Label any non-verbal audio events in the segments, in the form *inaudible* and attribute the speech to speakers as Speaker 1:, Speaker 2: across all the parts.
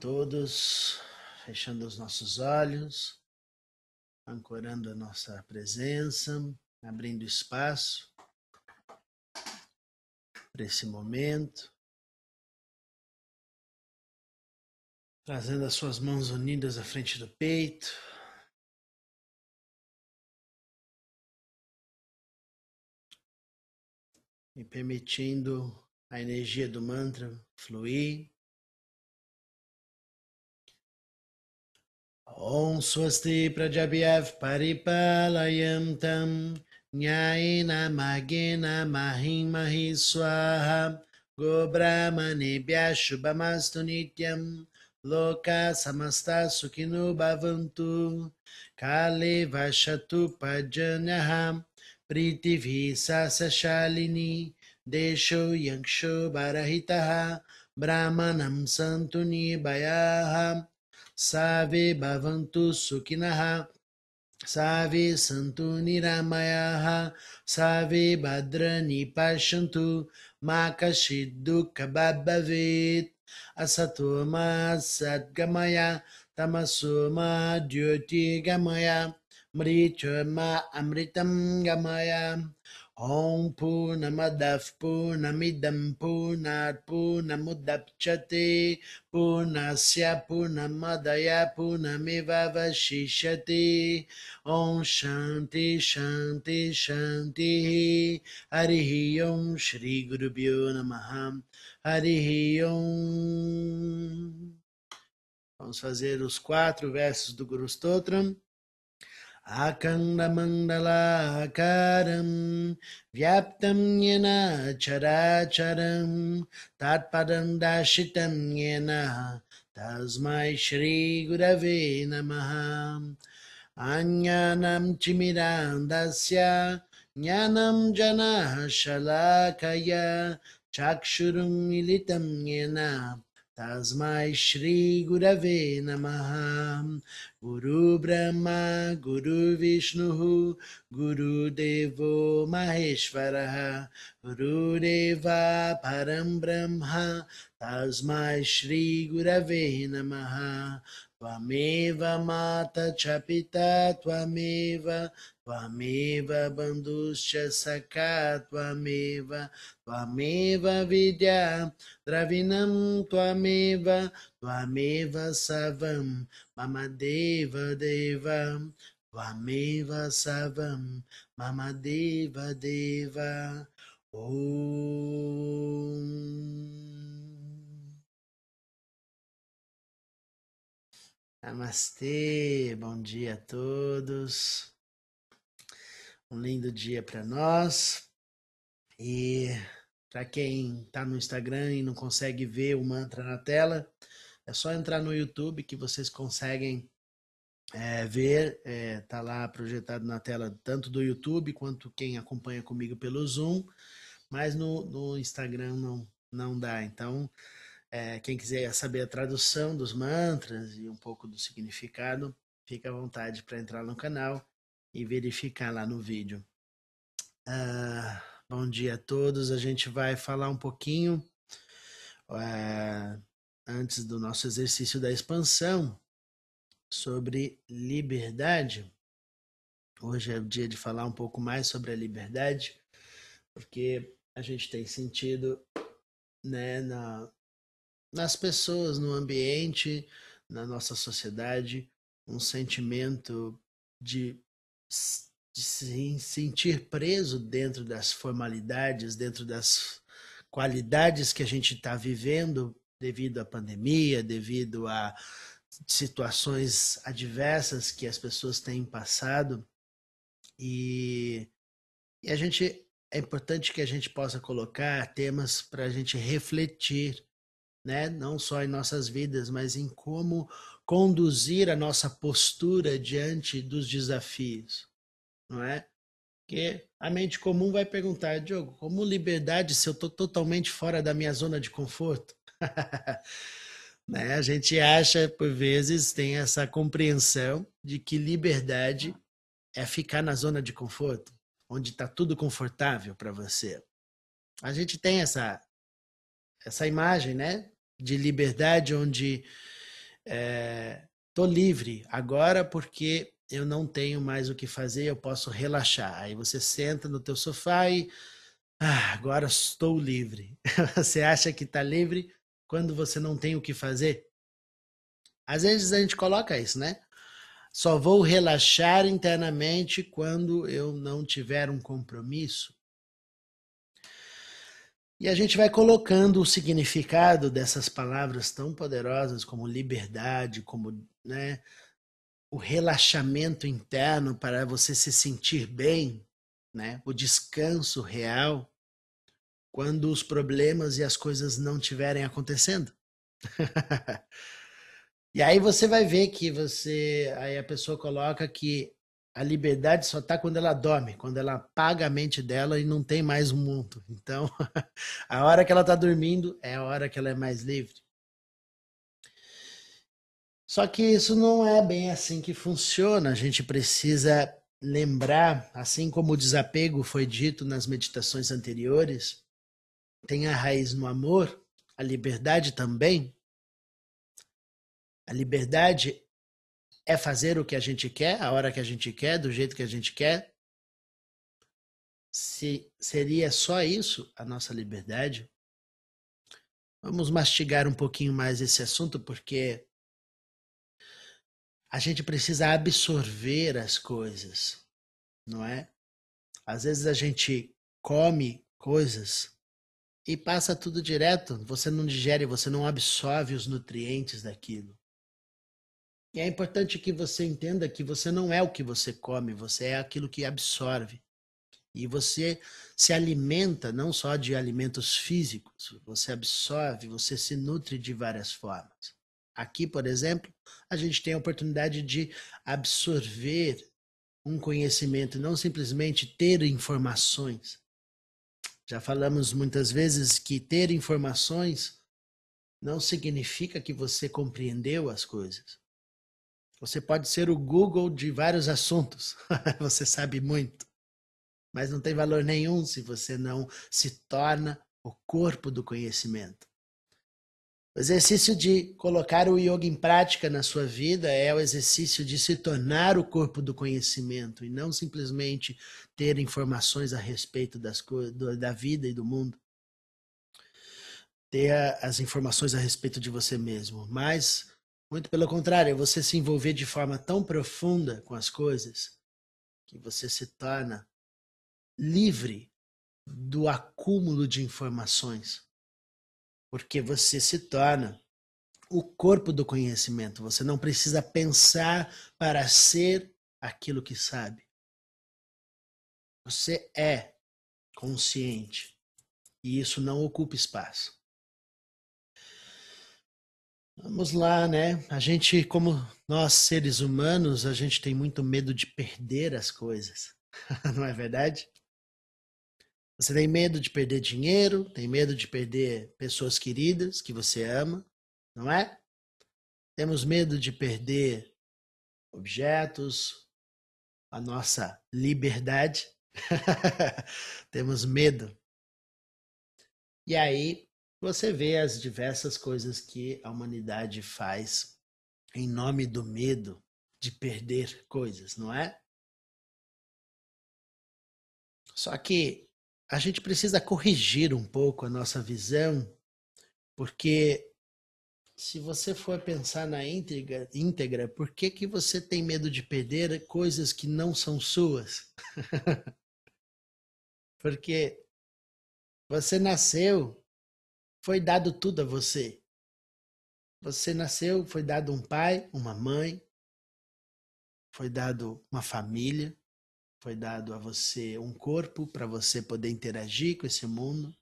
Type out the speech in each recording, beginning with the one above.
Speaker 1: todos. Fechando os nossos olhos, ancorando a nossa presença, abrindo espaço para esse momento. Trazendo as suas mãos unidas à frente do peito. E permitindo a energia do mantra fluir. Om Swasti Prajabhyav Paripalayam Tam Nyayena Magena Mahim Mahi Swaha Gobrahmanebhya Shubhamastu Nityam Loka Samasta Sukhinu Bhavantu Kale Vashatu Pajanyaha Pritivi Sasashalini Desho Yangsho Barahitaha Brahmanam Santu Nibayaha Save Bhavantu Sukhinaha. Save Santu Niramayaha. Save Bhadrani Pashantu. Makashidukha Bhavet. Asato ma Satgamaya. Tamaso ma Jyotigamaya. Ma Amritam Gamaya. Om Purnamadav Purnamidam Purnat Purnamudapchate Purnasya Purnamadaya Purnamiva Vashishate Om Shanti Shanti Shanti. Harihi Om Shri Gurubhyo Namaha. Harihi Om. Vamos fazer os quatro versos do Guru Stotram. आखण्डमण्डलाकारं व्याप्तं येन चराचरं तात्पदं दाशितं येन तस्मै श्रीगुरवे नमः आज्ञानं चिमिरान्दस्य ज्ञानं जनः शलाकय चाक्षुरुं मिलितं येन Tasmai Shri Gurave Namaha. Guru Brahma Guru Vishnu Guru Devo Maheshwaraha Guru Deva Param Brahma Tasmai Shri Gurave Namaha. Tvameva Mata Chapita Tvameva Tvameva Bandhuscha Saka Tvameva Tvameva Vidya Dravinam Tvameva Tvameva Savam Mamadeva Deva Tvameva Savam Mamadeva Deva Om Namastê, bom dia a todos. Um lindo dia para nós. E para quem está no Instagram e não consegue ver o mantra na tela, é só entrar no YouTube que vocês conseguem é, ver. É, tá lá projetado na tela tanto do YouTube quanto quem acompanha comigo pelo Zoom. Mas no, no Instagram não, não dá. Então, é, quem quiser saber a tradução dos mantras e um pouco do significado, fica à vontade para entrar no canal e verificar lá no vídeo. Ah, bom dia a todos. A gente vai falar um pouquinho ah, antes do nosso exercício da expansão sobre liberdade. Hoje é o dia de falar um pouco mais sobre a liberdade, porque a gente tem sentido né, na, nas pessoas, no ambiente, na nossa sociedade, um sentimento de, de se sentir preso dentro das formalidades, dentro das qualidades que a gente está vivendo devido à pandemia, devido a situações adversas que as pessoas têm passado. E, e a gente é importante que a gente possa colocar temas para a gente refletir né? não só em nossas vidas, mas em como conduzir a nossa postura diante dos desafios, não é? Porque a mente comum vai perguntar, Diogo, como liberdade se eu estou totalmente fora da minha zona de conforto? *laughs* né? A gente acha, por vezes, tem essa compreensão de que liberdade é ficar na zona de conforto, onde está tudo confortável para você. A gente tem essa essa imagem, né? De liberdade, onde é, tô livre agora porque eu não tenho mais o que fazer, eu posso relaxar. Aí você senta no teu sofá e ah, agora estou livre. *laughs* você acha que está livre quando você não tem o que fazer? Às vezes a gente coloca isso, né? Só vou relaxar internamente quando eu não tiver um compromisso. E a gente vai colocando o significado dessas palavras tão poderosas como liberdade, como né, o relaxamento interno para você se sentir bem, né? O descanso real quando os problemas e as coisas não estiverem acontecendo. *laughs* e aí você vai ver que você, aí a pessoa coloca que a liberdade só está quando ela dorme, quando ela apaga a mente dela e não tem mais um mundo. Então, *laughs* a hora que ela está dormindo é a hora que ela é mais livre. Só que isso não é bem assim que funciona. A gente precisa lembrar, assim como o desapego foi dito nas meditações anteriores, tem a raiz no amor, a liberdade também. A liberdade é fazer o que a gente quer, a hora que a gente quer, do jeito que a gente quer. Se seria só isso a nossa liberdade? Vamos mastigar um pouquinho mais esse assunto, porque a gente precisa absorver as coisas, não é? Às vezes a gente come coisas e passa tudo direto, você não digere, você não absorve os nutrientes daquilo. E é importante que você entenda que você não é o que você come, você é aquilo que absorve. E você se alimenta não só de alimentos físicos, você absorve, você se nutre de várias formas. Aqui, por exemplo, a gente tem a oportunidade de absorver um conhecimento, não simplesmente ter informações. Já falamos muitas vezes que ter informações não significa que você compreendeu as coisas. Você pode ser o Google de vários assuntos, *laughs* você sabe muito, mas não tem valor nenhum se você não se torna o corpo do conhecimento. O exercício de colocar o yoga em prática na sua vida é o exercício de se tornar o corpo do conhecimento e não simplesmente ter informações a respeito das coisas, da vida e do mundo. Ter as informações a respeito de você mesmo, mas muito pelo contrário, é você se envolver de forma tão profunda com as coisas que você se torna livre do acúmulo de informações porque você se torna o corpo do conhecimento. Você não precisa pensar para ser aquilo que sabe. Você é consciente e isso não ocupa espaço. Vamos lá, né? A gente, como nós seres humanos, a gente tem muito medo de perder as coisas. *laughs* não é verdade? Você tem medo de perder dinheiro, tem medo de perder pessoas queridas que você ama, não é? Temos medo de perder objetos, a nossa liberdade. *laughs* Temos medo. E aí você vê as diversas coisas que a humanidade faz em nome do medo de perder coisas, não é? Só que a gente precisa corrigir um pouco a nossa visão, porque se você for pensar na íntegra, íntegra por que, que você tem medo de perder coisas que não são suas? *laughs* porque você nasceu, foi dado tudo a você. Você nasceu, foi dado um pai, uma mãe, foi dado uma família, foi dado a você um corpo para você poder interagir com esse mundo.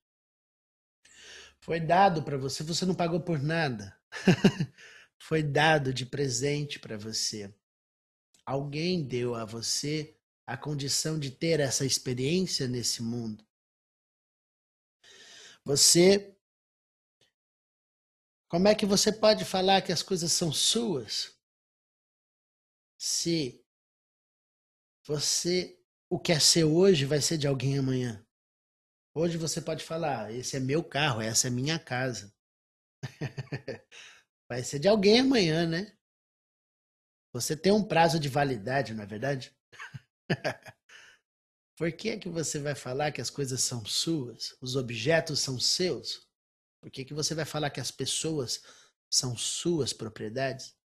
Speaker 1: Foi dado para você, você não pagou por nada. *laughs* foi dado de presente para você. Alguém deu a você a condição de ter essa experiência nesse mundo. Você. Como é que você pode falar que as coisas são suas se você, o que é seu hoje, vai ser de alguém amanhã. Hoje você pode falar: esse é meu carro, essa é minha casa. *laughs* Vai ser de alguém amanhã, né? Você tem um prazo de validade, não é verdade? *laughs* Por que é que você vai falar que as coisas são suas? Os objetos são seus? Por que, que você vai falar que as pessoas são suas propriedades?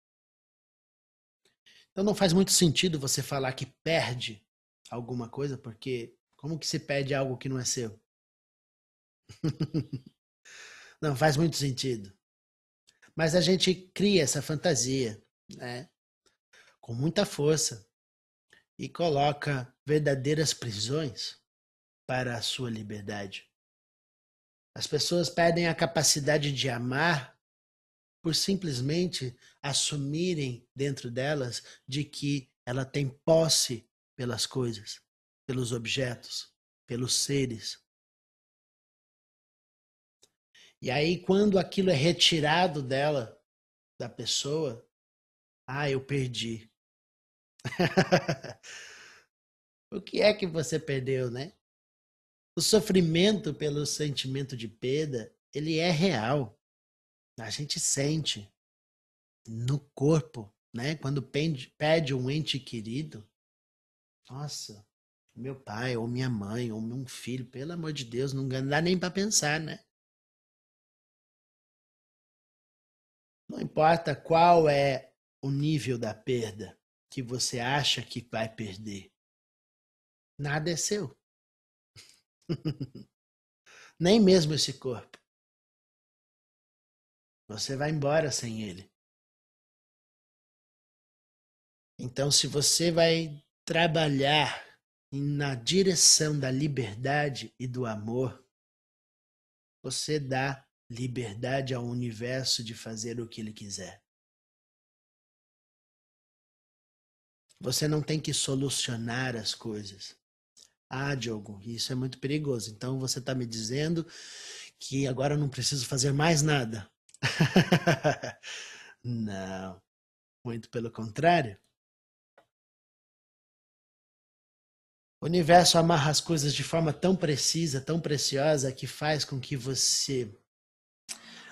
Speaker 1: Então não faz muito sentido você falar que perde alguma coisa, porque como que se perde algo que não é seu? *laughs* não faz muito sentido. Mas a gente cria essa fantasia, né? Com muita força e coloca verdadeiras prisões para a sua liberdade. As pessoas perdem a capacidade de amar por simplesmente assumirem dentro delas de que ela tem posse pelas coisas, pelos objetos, pelos seres. E aí, quando aquilo é retirado dela, da pessoa, ah, eu perdi. *laughs* o que é que você perdeu, né? O sofrimento pelo sentimento de perda, ele é real. A gente sente no corpo, né? Quando pede um ente querido, nossa, meu pai, ou minha mãe, ou meu filho, pelo amor de Deus, não dá nem para pensar, né? Não importa qual é o nível da perda que você acha que vai perder. Nada é seu. *laughs* Nem mesmo esse corpo. Você vai embora sem ele. Então, se você vai trabalhar na direção da liberdade e do amor, você dá liberdade ao universo de fazer o que ele quiser. Você não tem que solucionar as coisas. Ah, Diogo, isso é muito perigoso. Então você está me dizendo que agora eu não preciso fazer mais nada. *laughs* não, muito pelo contrário. O universo amarra as coisas de forma tão precisa, tão preciosa, que faz com que você,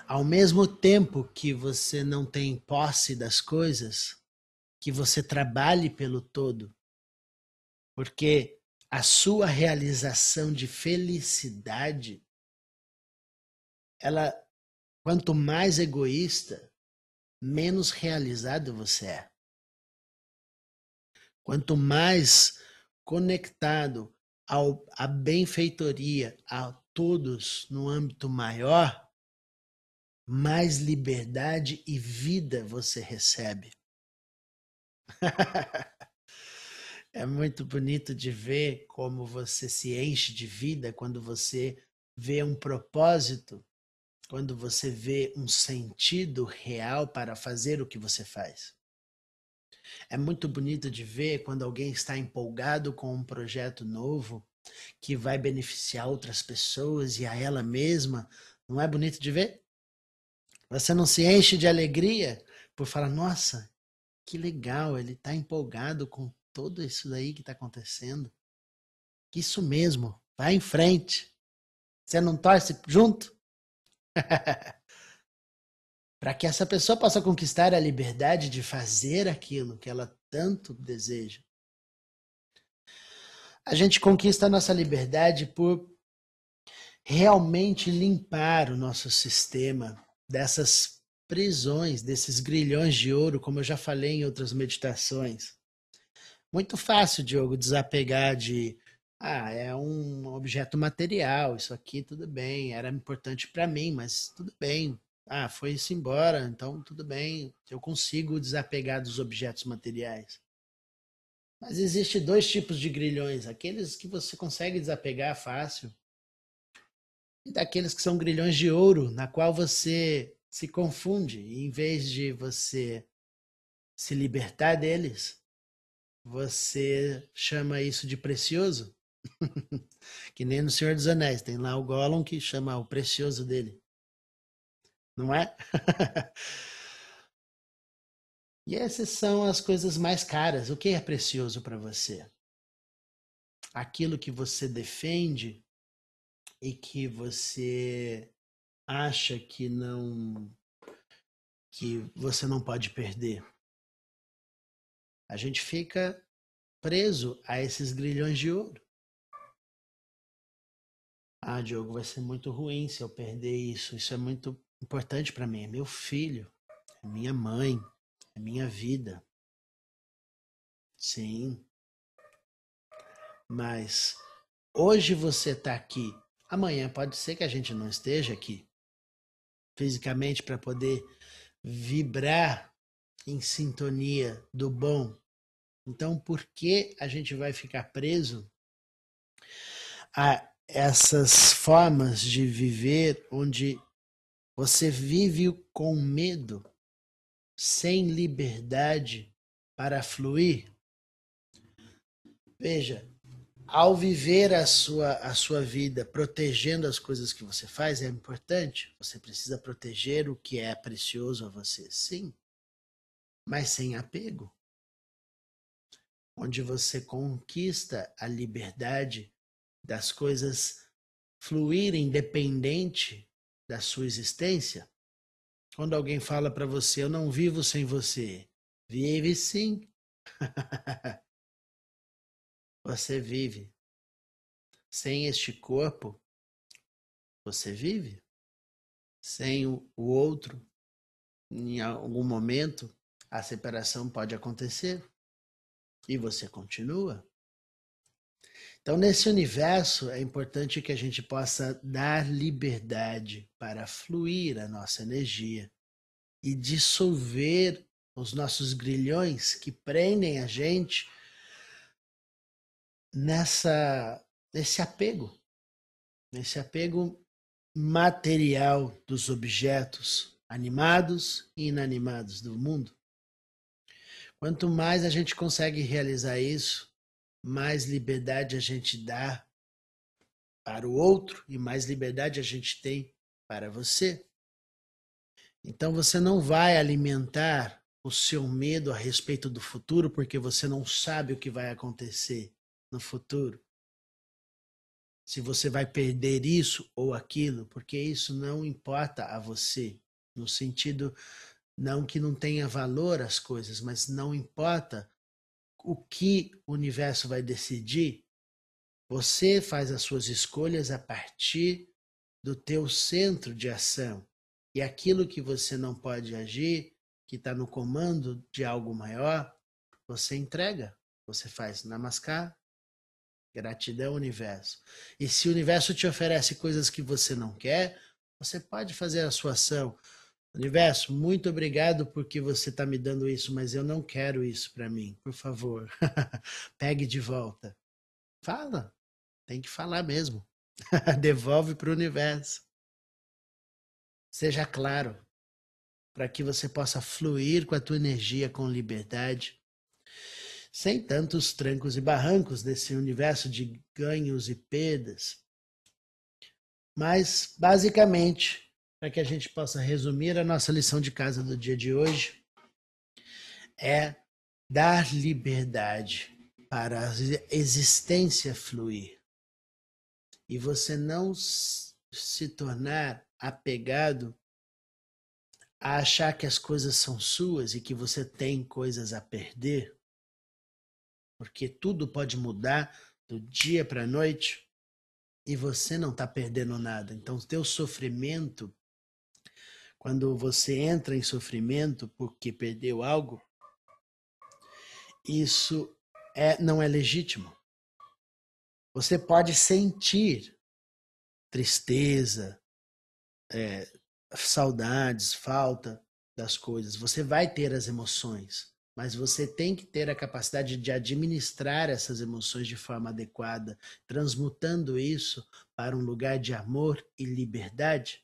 Speaker 1: ao mesmo tempo que você não tem posse das coisas, que você trabalhe pelo todo. Porque a sua realização de felicidade, ela, quanto mais egoísta, menos realizado você é. Quanto mais conectado ao, à benfeitoria a todos no âmbito maior, mais liberdade e vida você recebe. *laughs* É muito bonito de ver como você se enche de vida quando você vê um propósito, quando você vê um sentido real para fazer o que você faz. É muito bonito de ver quando alguém está empolgado com um projeto novo que vai beneficiar outras pessoas e a ela mesma. Não é bonito de ver? Você não se enche de alegria por falar: nossa, que legal, ele está empolgado com tudo isso daí que está acontecendo. Isso mesmo, vai em frente. Você não torce junto? *laughs* Para que essa pessoa possa conquistar a liberdade de fazer aquilo que ela tanto deseja. A gente conquista a nossa liberdade por realmente limpar o nosso sistema dessas prisões, desses grilhões de ouro, como eu já falei em outras meditações. Muito fácil, Diogo, desapegar de ah, é um objeto material, isso aqui tudo bem, era importante para mim, mas tudo bem. Ah, foi-se embora, então tudo bem, eu consigo desapegar dos objetos materiais. Mas existe dois tipos de grilhões, aqueles que você consegue desapegar fácil e daqueles que são grilhões de ouro, na qual você se confunde, e em vez de você se libertar deles, você chama isso de precioso? *laughs* que nem no Senhor dos Anéis, tem lá o Gollum que chama o precioso dele. Não é? *laughs* e essas são as coisas mais caras. O que é precioso para você? Aquilo que você defende e que você acha que não que você não pode perder. A gente fica preso a esses grilhões de ouro. Ah, Diogo, vai ser muito ruim se eu perder isso. Isso é muito importante para mim. É meu filho, é minha mãe, é minha vida. Sim. Mas hoje você está aqui. Amanhã pode ser que a gente não esteja aqui fisicamente para poder vibrar em sintonia do bom. Então, por que a gente vai ficar preso a essas formas de viver onde você vive com medo, sem liberdade para fluir? Veja, ao viver a sua, a sua vida protegendo as coisas que você faz, é importante. Você precisa proteger o que é precioso a você, sim, mas sem apego. Onde você conquista a liberdade das coisas fluírem independente da sua existência. Quando alguém fala para você, eu não vivo sem você, vive sim. *laughs* Você vive. Sem este corpo, você vive. Sem o outro, em algum momento, a separação pode acontecer. E você continua. Então, nesse universo, é importante que a gente possa dar liberdade para fluir a nossa energia e dissolver os nossos grilhões que prendem a gente nessa nesse apego, nesse apego material dos objetos animados e inanimados do mundo. Quanto mais a gente consegue realizar isso, mais liberdade a gente dá para o outro e mais liberdade a gente tem para você. Então você não vai alimentar o seu medo a respeito do futuro porque você não sabe o que vai acontecer no futuro. Se você vai perder isso ou aquilo, porque isso não importa a você, no sentido não que não tenha valor as coisas, mas não importa o que o universo vai decidir. Você faz as suas escolhas a partir do teu centro de ação. E aquilo que você não pode agir, que está no comando de algo maior, você entrega. Você faz namaskar, Gratidão, universo. E se o universo te oferece coisas que você não quer, você pode fazer a sua ação. Universo, muito obrigado porque você está me dando isso, mas eu não quero isso para mim. Por favor, *laughs* pegue de volta. Fala. Tem que falar mesmo. *laughs* Devolve para o universo. Seja claro, para que você possa fluir com a tua energia com liberdade sem tantos trancos e barrancos desse universo de ganhos e perdas. Mas, basicamente, para que a gente possa resumir a nossa lição de casa do dia de hoje, é dar liberdade para a existência fluir. E você não se tornar apegado a achar que as coisas são suas e que você tem coisas a perder porque tudo pode mudar do dia para a noite e você não está perdendo nada. Então, o teu sofrimento, quando você entra em sofrimento porque perdeu algo, isso é, não é legítimo. Você pode sentir tristeza, é, saudades, falta das coisas. Você vai ter as emoções mas você tem que ter a capacidade de administrar essas emoções de forma adequada, transmutando isso para um lugar de amor e liberdade,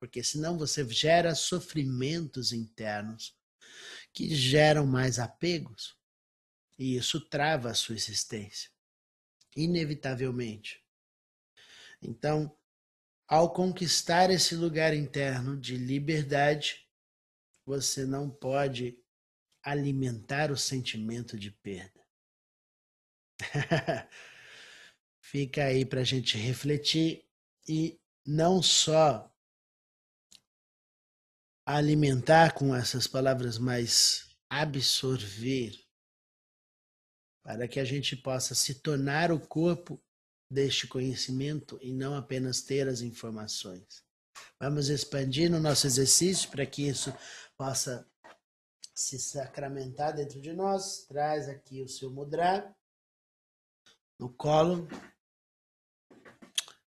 Speaker 1: porque senão você gera sofrimentos internos que geram mais apegos e isso trava a sua existência, inevitavelmente. Então, ao conquistar esse lugar interno de liberdade, você não pode alimentar o sentimento de perda. *laughs* Fica aí para a gente refletir e não só alimentar com essas palavras, mas absorver, para que a gente possa se tornar o corpo deste conhecimento e não apenas ter as informações. Vamos expandir no nosso exercício para que isso possa se sacramentar dentro de nós. Traz aqui o seu mudra no colo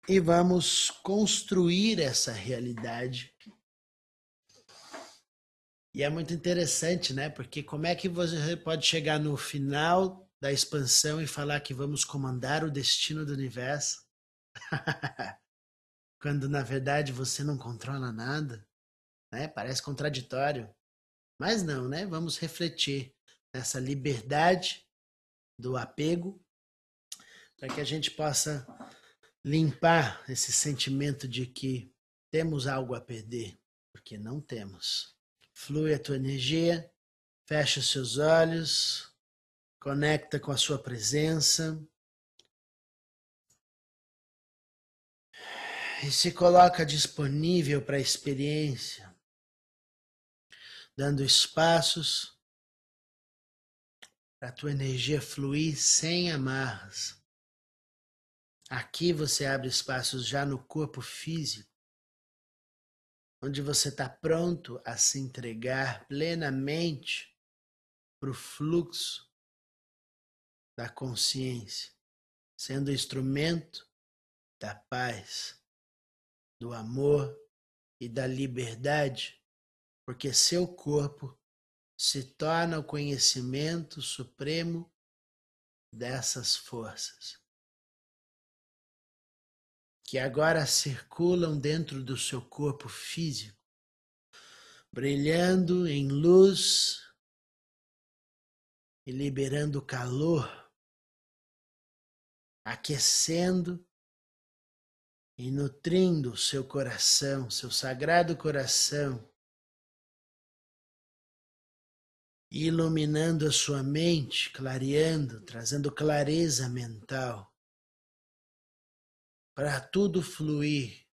Speaker 1: e vamos construir essa realidade. E é muito interessante, né? Porque como é que você pode chegar no final da expansão e falar que vamos comandar o destino do universo? *laughs* Quando na verdade você não controla nada, né? Parece contraditório. Mas não, né? Vamos refletir nessa liberdade do apego para que a gente possa limpar esse sentimento de que temos algo a perder, porque não temos. Flui a tua energia, fecha os seus olhos, conecta com a sua presença. E se coloca disponível para a experiência, dando espaços para a tua energia fluir sem amarras. Aqui você abre espaços já no corpo físico, onde você está pronto a se entregar plenamente para o fluxo da consciência, sendo instrumento da paz, do amor e da liberdade, porque seu corpo se torna o conhecimento supremo dessas forças que agora circulam dentro do seu corpo físico, brilhando em luz e liberando calor, aquecendo e nutrindo o seu coração, seu sagrado coração, iluminando a sua mente, clareando, trazendo clareza mental para tudo fluir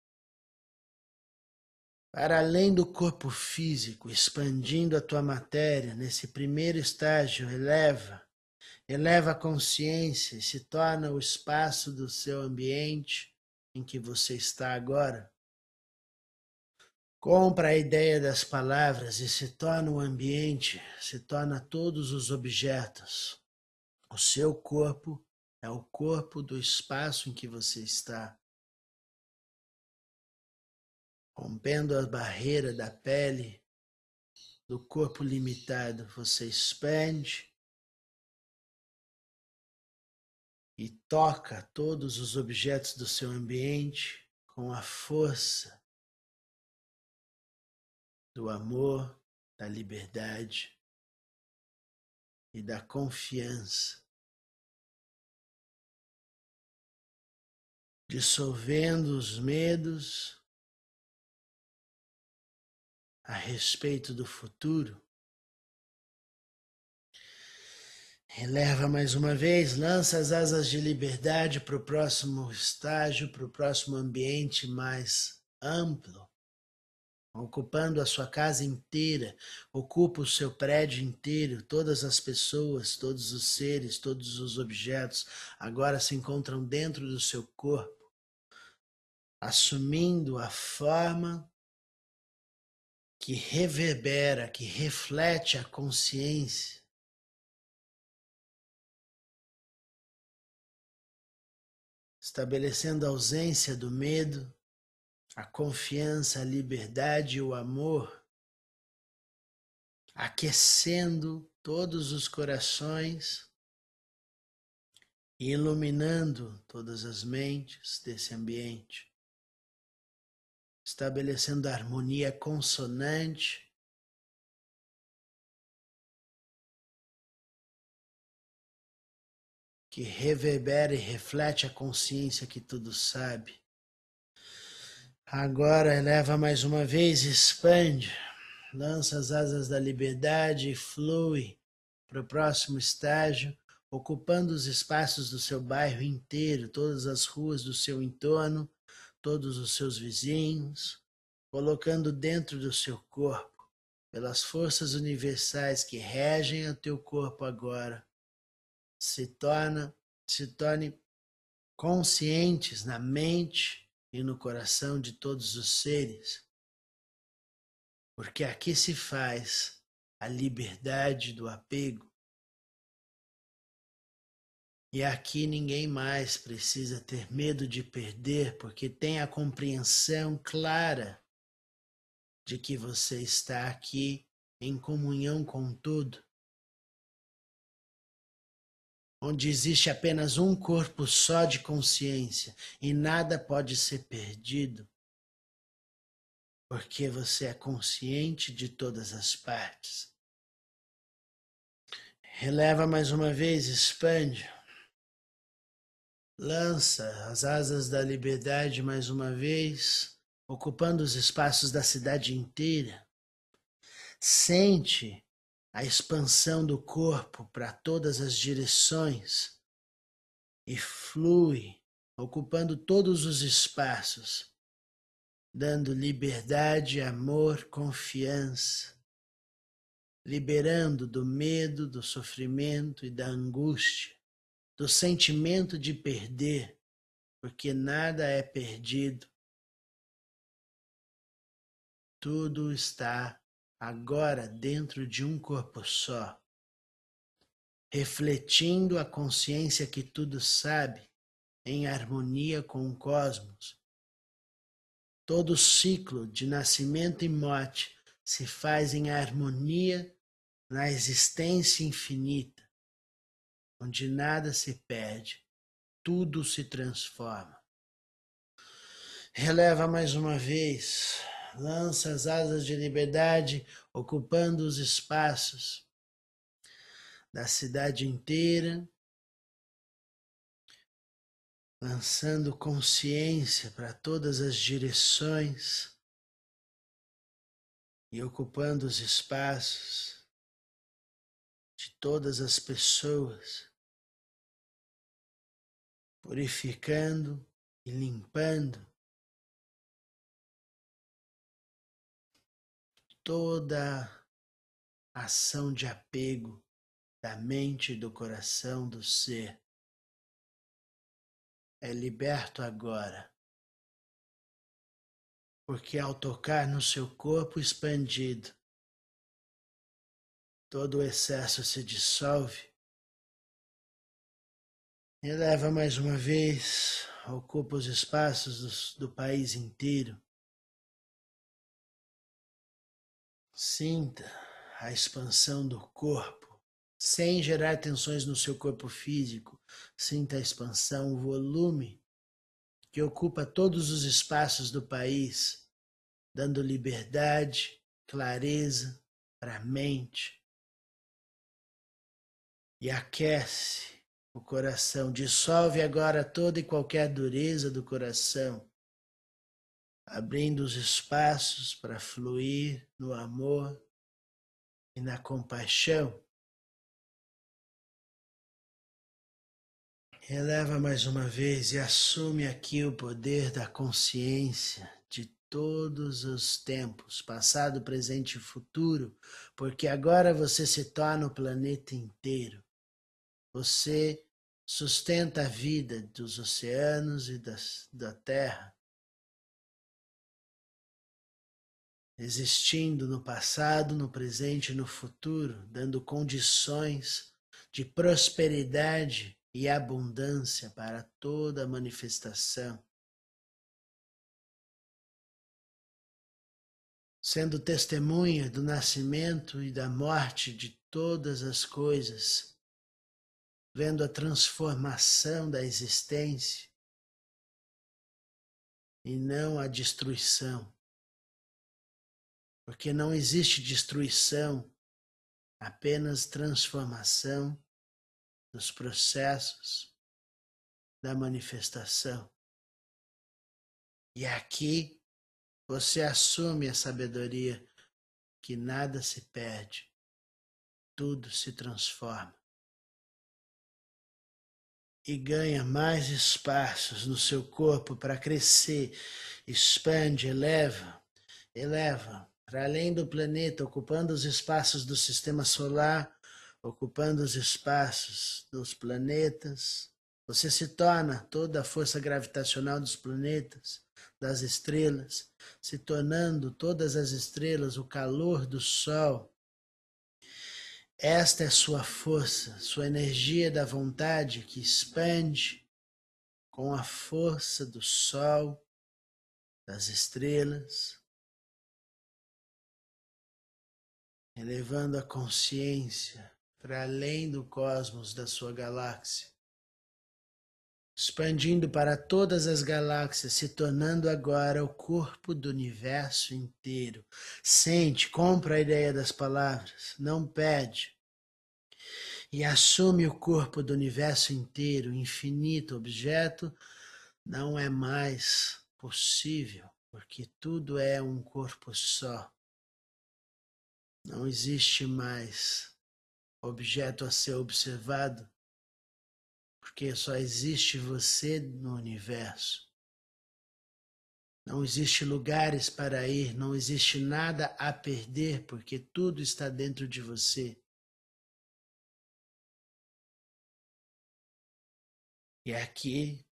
Speaker 1: para além do corpo físico, expandindo a tua matéria nesse primeiro estágio, eleva, eleva a consciência e se torna o espaço do seu ambiente em que você está agora. Compra a ideia das palavras e se torna o ambiente, se torna todos os objetos. O seu corpo é o corpo do espaço em que você está. Rompendo a barreira da pele, do corpo limitado, você expande e toca todos os objetos do seu ambiente com a força do amor, da liberdade e da confiança. Dissolvendo os medos a respeito do futuro. Releva mais uma vez, lança as asas de liberdade para o próximo estágio, para o próximo ambiente mais amplo, ocupando a sua casa inteira, ocupa o seu prédio inteiro, todas as pessoas, todos os seres, todos os objetos agora se encontram dentro do seu corpo assumindo a forma que reverbera, que reflete a consciência. Estabelecendo a ausência do medo, a confiança, a liberdade e o amor, aquecendo todos os corações e iluminando todas as mentes desse ambiente estabelecendo a harmonia consonante. Que reverbera e reflete a consciência que tudo sabe. Agora eleva mais uma vez, expande, lança as asas da liberdade e flui para o próximo estágio, ocupando os espaços do seu bairro inteiro, todas as ruas do seu entorno, todos os seus vizinhos, colocando dentro do seu corpo, pelas forças universais que regem o teu corpo agora, se torna, se torne conscientes na mente e no coração de todos os seres, porque aqui se faz a liberdade do apego. E aqui ninguém mais precisa ter medo de perder, porque tem a compreensão clara de que você está aqui em comunhão com tudo, onde existe apenas um corpo só de consciência e nada pode ser perdido, porque você é consciente de todas as partes. Releva mais uma vez, expande. Lança as asas da liberdade mais uma vez, ocupando os espaços da cidade inteira. Sente a expansão do corpo para todas as direções e flui, ocupando todos os espaços, dando liberdade, amor, confiança, liberando do medo, do sofrimento e da angústia do sentimento de perder, porque nada é perdido. Tudo está agora dentro de um corpo só, refletindo a consciência que tudo sabe, em harmonia com o cosmos. Todo ciclo de nascimento e morte se faz em harmonia na existência infinita onde nada se perde, tudo se transforma. Releva mais uma vez, lança as asas de liberdade, ocupando os espaços da cidade inteira, lançando consciência para todas as direções e ocupando os espaços de todas as pessoas, purificando e limpando toda ação de apego da mente e do coração do ser. É liberto agora. Porque ao tocar no seu corpo expandido, todo o excesso se dissolve. Eleva mais uma vez, ocupa os espaços do, do país inteiro. Sinta a expansão do corpo, sem gerar tensões no seu corpo físico. Sinta a expansão, o volume que ocupa todos os espaços do país, dando liberdade, clareza para a mente, e aquece o coração. Dissolve agora toda e qualquer dureza do coração, abrindo os espaços para fluir no amor e na compaixão. Eleva mais uma vez e assume aqui o poder da consciência de todos os tempos, passado, presente e futuro, porque agora você se torna o planeta inteiro. Você sustenta a vida dos oceanos e das, da terra, existindo no passado, no presente e no futuro, dando condições de prosperidade e abundância para toda a manifestação. Sendo testemunha do nascimento e da morte de todas as coisas vendo a transformação da existência e não a destruição. Porque não existe destruição, apenas transformação dos processos da manifestação. E aqui você assume a sabedoria que nada se perde, tudo se transforma. E ganha mais espaços no seu corpo para crescer, expande, eleva, eleva para além do planeta, ocupando os espaços do sistema solar, ocupando os espaços dos planetas. Você se torna toda a força gravitacional dos planetas, das estrelas, se tornando todas as estrelas o calor do Sol. Esta é sua força, sua energia da vontade que expande com a força do Sol, das estrelas, elevando a consciência para além do cosmos da sua galáxia, expandindo para todas as galáxias, se tornando agora o corpo do universo inteiro. Sente, compra a ideia das palavras, não pede. E assume o corpo do universo inteiro, infinito objeto, não é mais possível, porque tudo é um corpo só. Não existe mais objeto a ser observado, porque só existe você no universo. Não existe lugares para ir, não existe nada a perder, porque tudo está dentro de você. E aqui,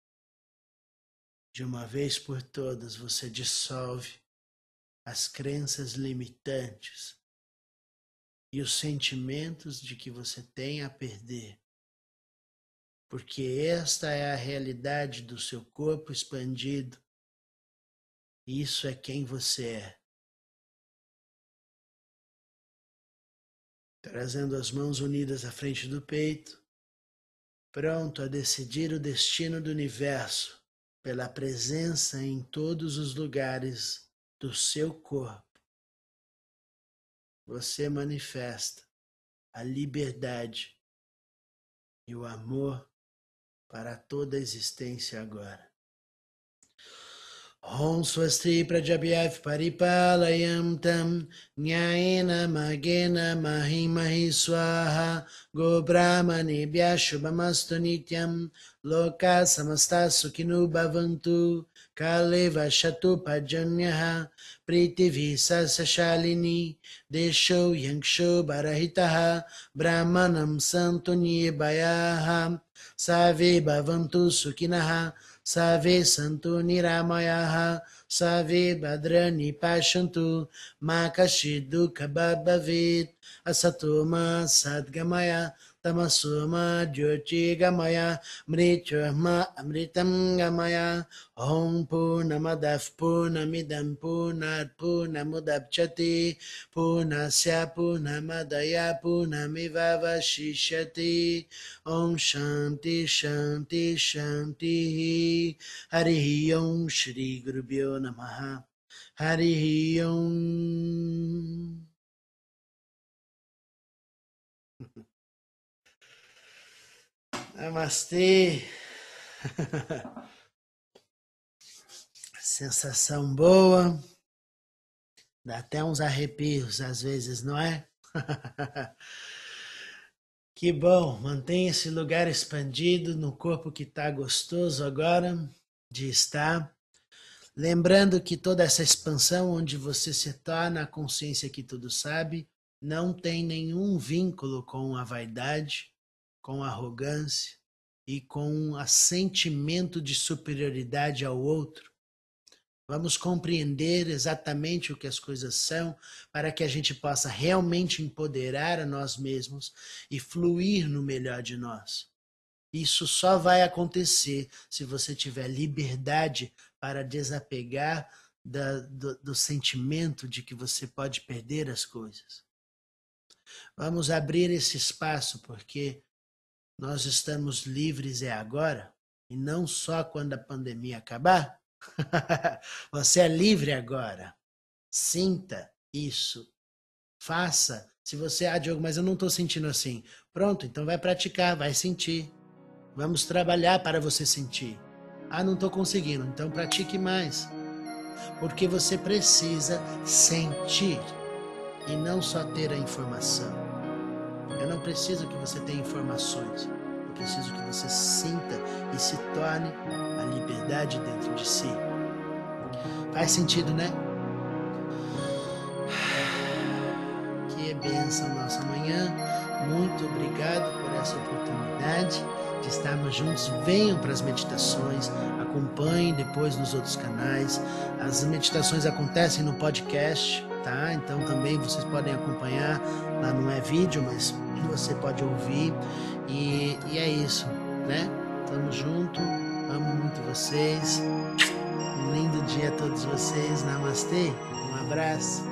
Speaker 1: de uma vez por todas, você dissolve as crenças limitantes e os sentimentos de que você tem a perder. Porque esta é a realidade do seu corpo expandido. Isso é quem você é. Trazendo as mãos unidas à frente do peito, pronto a decidir o destino do universo pela presença em todos os lugares do seu corpo você manifesta a liberdade e o amor para toda a existência agora. Om Swasti Prajabhyav Paripalayam Tam Nyayena Magena Mahimahi Swaha Go Brahmanebhya Shubhamastu Nityam Loka Samasta Sukhinu Bhavantu Kaleva Shatu Pajanyaha Pritivi Sasashalini Desho Yangsho Barahitaha Brahmanam Santu Nibayaha Save Bhavantu Save Santu Niramayaha Save Badrani Pashantu Makashidu Kababavit Asatoma Sadgamaya jyochi gamaya mrityurma amritam gamaya om purnamadav purnamidam purnat purnamudapchati purnasya purnamadaya purnamivavashishati om shanti shanti shanti hari om shri gurubhyo namaha hari om Namastê. *laughs* Sensação boa. Dá até uns arrepios às vezes, não é? *laughs* que bom, mantenha esse lugar expandido no corpo que está gostoso agora de estar. Lembrando que toda essa expansão, onde você se torna a consciência que tudo sabe, não tem nenhum vínculo com a vaidade, com arrogância e com a sentimento de superioridade ao outro. Vamos compreender exatamente o que as coisas são para que a gente possa realmente empoderar a nós mesmos e fluir no melhor de nós. Isso só vai acontecer se você tiver liberdade para desapegar da, do, do sentimento de que você pode perder as coisas. Vamos abrir esse espaço porque nós estamos livres é agora e não só quando a pandemia acabar. *laughs* Você é livre agora. Sinta isso. Faça. Se você, ah, Diogo, mas eu não estou sentindo assim. Pronto, então vai praticar, vai sentir. Vamos trabalhar para você sentir. Ah, não estou conseguindo. Então pratique mais. Porque você precisa sentir e não só ter a informação. Eu não preciso que você tenha informações. Eu preciso que você sinta e se torne a liberdade dentro de si. Faz sentido, né? *sighs* Que benção nossa manhã. Muito obrigado por essa oportunidade de estarmos juntos. Venham para as meditações, acompanhem depois nos outros canais. As meditações acontecem no podcast, tá? Então também vocês podem acompanhar. Lá não é vídeo, mas você pode ouvir. E, e é isso, né? Tamo junto. Amo muito vocês. Um lindo dia a todos vocês. Namastê. Um abraço.